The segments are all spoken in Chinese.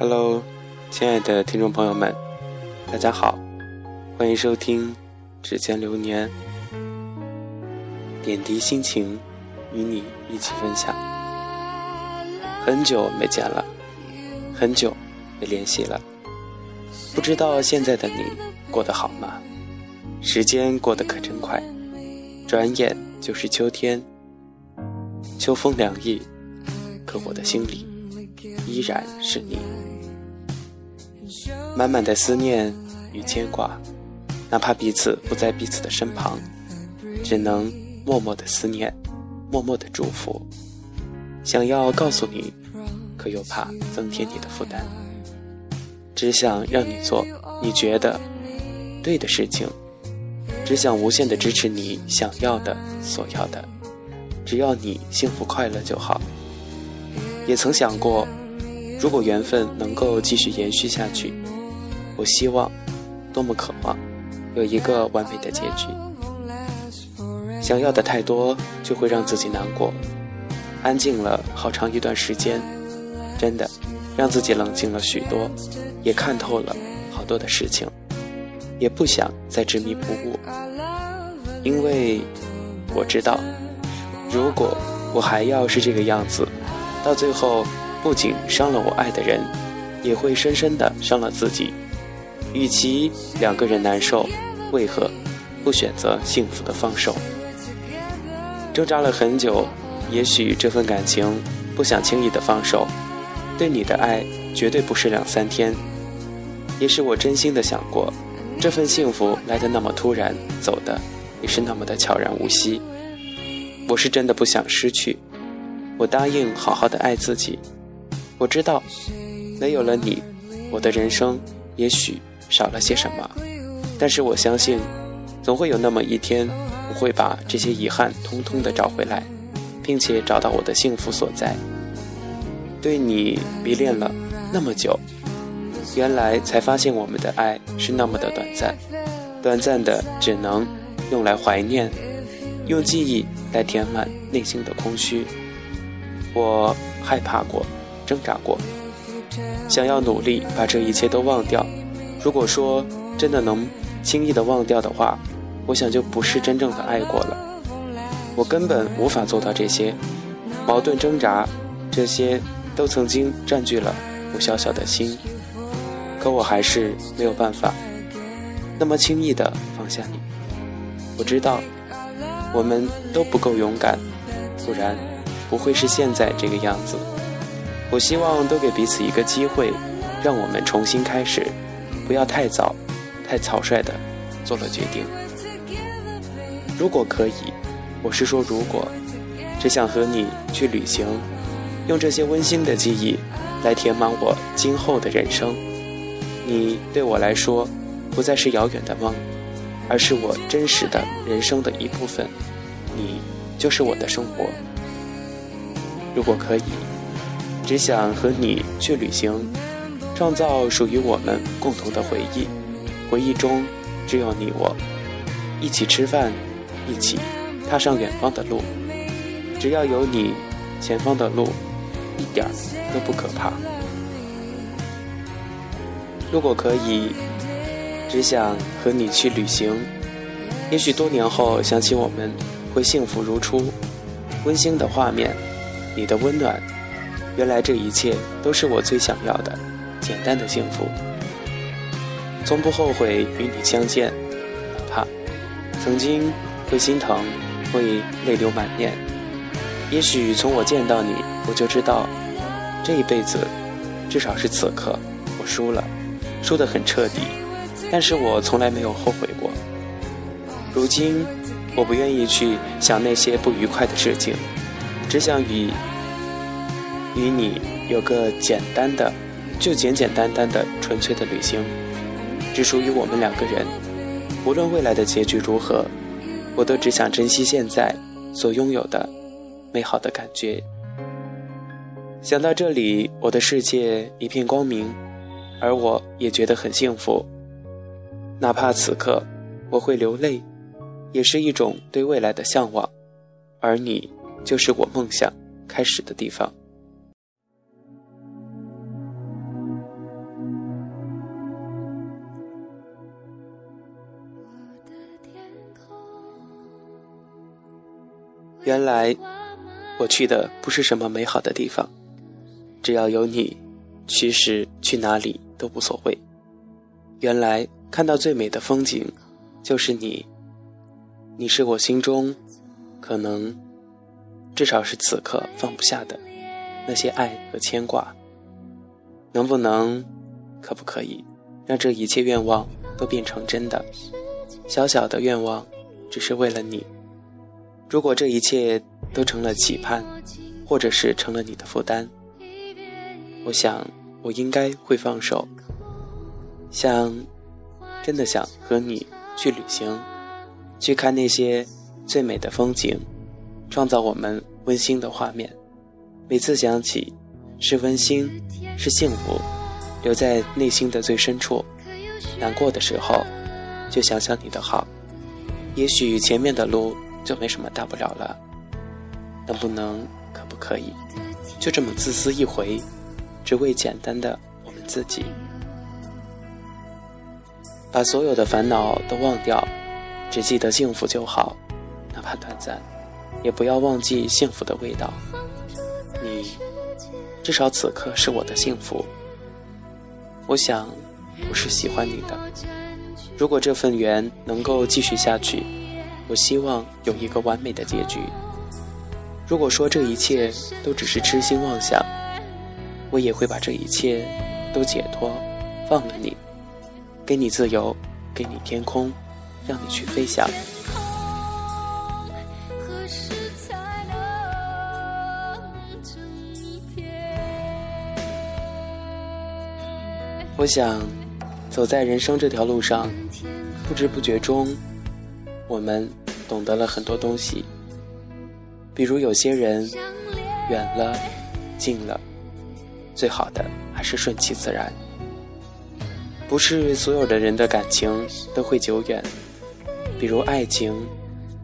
Hello，亲爱的听众朋友们，大家好，欢迎收听《指尖流年》，点滴心情，与你一起分享。很久没见了，很久没联系了，不知道现在的你过得好吗？时间过得可真快，转眼就是秋天，秋风凉意，可我的心里依然是你。满满的思念与牵挂，哪怕彼此不在彼此的身旁，只能默默的思念，默默的祝福。想要告诉你，可又怕增添你的负担。只想让你做你觉得对的事情，只想无限的支持你想要的、所要的，只要你幸福快乐就好。也曾想过，如果缘分能够继续延续下去。我希望，多么渴望，有一个完美的结局。想要的太多，就会让自己难过。安静了好长一段时间，真的，让自己冷静了许多，也看透了好多的事情，也不想再执迷不悟。因为我知道，如果我还要是这个样子，到最后不仅伤了我爱的人，也会深深的伤了自己。与其两个人难受，为何不选择幸福的放手？挣扎了很久，也许这份感情不想轻易的放手。对你的爱绝对不是两三天，也是我真心的想过，这份幸福来的那么突然，走的也是那么的悄然无息。我是真的不想失去，我答应好好的爱自己。我知道，没有了你，我的人生也许。少了些什么，但是我相信，总会有那么一天，我会把这些遗憾通通的找回来，并且找到我的幸福所在。对你迷恋了那么久，原来才发现我们的爱是那么的短暂，短暂的只能用来怀念，用记忆来填满内心的空虚。我害怕过，挣扎过，想要努力把这一切都忘掉。如果说真的能轻易的忘掉的话，我想就不是真正的爱过了。我根本无法做到这些，矛盾挣扎，这些都曾经占据了我小小的心，可我还是没有办法那么轻易的放下你。我知道我们都不够勇敢，不然不会是现在这个样子。我希望都给彼此一个机会，让我们重新开始。不要太早、太草率的做了决定。如果可以，我是说如果，只想和你去旅行，用这些温馨的记忆来填满我今后的人生。你对我来说，不再是遥远的梦，而是我真实的人生的一部分。你就是我的生活。如果可以，只想和你去旅行。创造属于我们共同的回忆，回忆中只有你我，一起吃饭，一起踏上远方的路。只要有你，前方的路一点都不可怕。如果可以，只想和你去旅行。也许多年后想起我们，会幸福如初，温馨的画面，你的温暖，原来这一切都是我最想要的。简单的幸福，从不后悔与你相见，哪怕曾经会心疼，会泪流满面。也许从我见到你，我就知道，这一辈子，至少是此刻，我输了，输得很彻底。但是我从来没有后悔过。如今，我不愿意去想那些不愉快的事情，只想与与你有个简单的。就简简单单的、纯粹的旅行，只属于我们两个人。无论未来的结局如何，我都只想珍惜现在所拥有的美好的感觉。想到这里，我的世界一片光明，而我也觉得很幸福。哪怕此刻我会流泪，也是一种对未来的向往。而你，就是我梦想开始的地方。原来我去的不是什么美好的地方，只要有你，其实去哪里都无所谓。原来看到最美的风景，就是你。你是我心中，可能至少是此刻放不下的那些爱和牵挂。能不能，可不可以，让这一切愿望都变成真的？小小的愿望，只是为了你。如果这一切都成了期盼，或者是成了你的负担，我想我应该会放手。想，真的想和你去旅行，去看那些最美的风景，创造我们温馨的画面。每次想起，是温馨，是幸福，留在内心的最深处。难过的时候，就想想你的好。也许前面的路就没什么大不了了。能不能，可不可以，就这么自私一回，只为简单的我们自己。把所有的烦恼都忘掉，只记得幸福就好，哪怕短暂，也不要忘记幸福的味道。你，至少此刻是我的幸福。我想，我是喜欢你的。如果这份缘能够继续下去，我希望有一个完美的结局。如果说这一切都只是痴心妄想，我也会把这一切都解脱，放了你。给你自由，给你天空，让你去飞翔。我想，走在人生这条路上，不知不觉中，我们懂得了很多东西。比如有些人远了，近了，最好的还是顺其自然。不是所有的人的感情都会久远，比如爱情，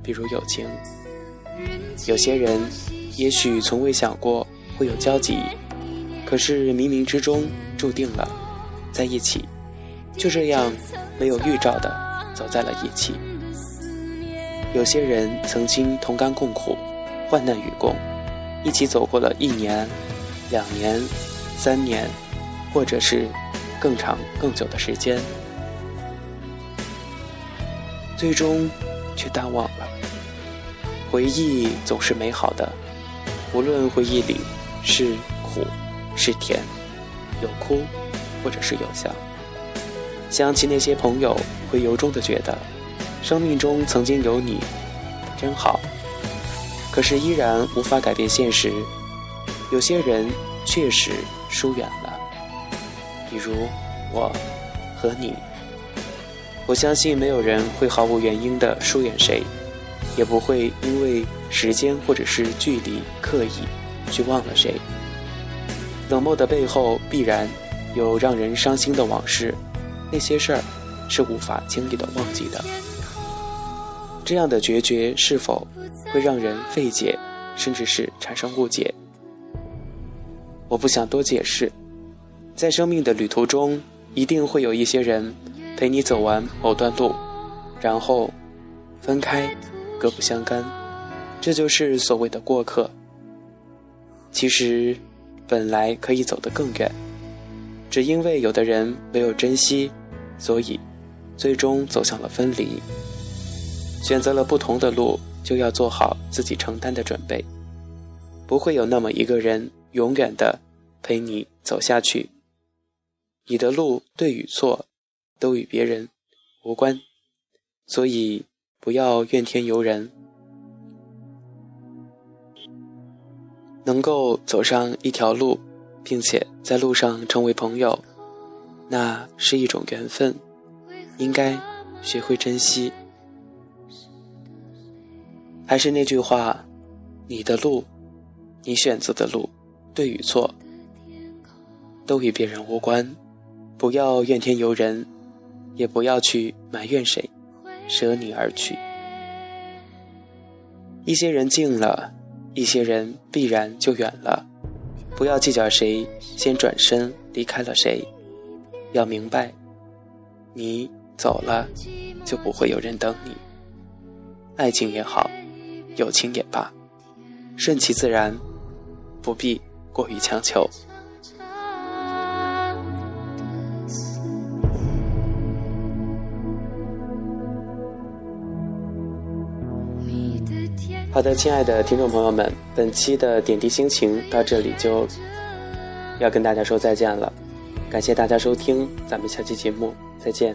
比如友情。有些人也许从未想过会有交集，可是冥冥之中注定了在一起，就这样没有预兆的走在了一起。有些人曾经同甘共苦，患难与共，一起走过了一年、两年、三年，或者是。更长、更久的时间，最终却淡忘了。回忆总是美好的，无论回忆里是苦是甜，有哭或者是有笑。想起那些朋友，会由衷的觉得，生命中曾经有你，真好。可是依然无法改变现实，有些人确实疏远了。比如我和你，我相信没有人会毫无原因的疏远谁，也不会因为时间或者是距离刻意去忘了谁。冷漠的背后必然有让人伤心的往事，那些事儿是无法轻易的忘记的。这样的决绝是否会让人费解，甚至是产生误解？我不想多解释。在生命的旅途中，一定会有一些人陪你走完某段路，然后分开，各不相干。这就是所谓的过客。其实，本来可以走得更远，只因为有的人没有珍惜，所以最终走向了分离。选择了不同的路，就要做好自己承担的准备。不会有那么一个人永远的陪你走下去。你的路对与错，都与别人无关，所以不要怨天尤人。能够走上一条路，并且在路上成为朋友，那是一种缘分，应该学会珍惜。还是那句话，你的路，你选择的路，对与错，都与别人无关。不要怨天尤人，也不要去埋怨谁，舍你而去。一些人近了，一些人必然就远了。不要计较谁先转身离开了谁，要明白，你走了，就不会有人等你。爱情也好，友情也罢，顺其自然，不必过于强求。好的，亲爱的听众朋友们，本期的点滴心情到这里就要跟大家说再见了，感谢大家收听，咱们下期节目再见。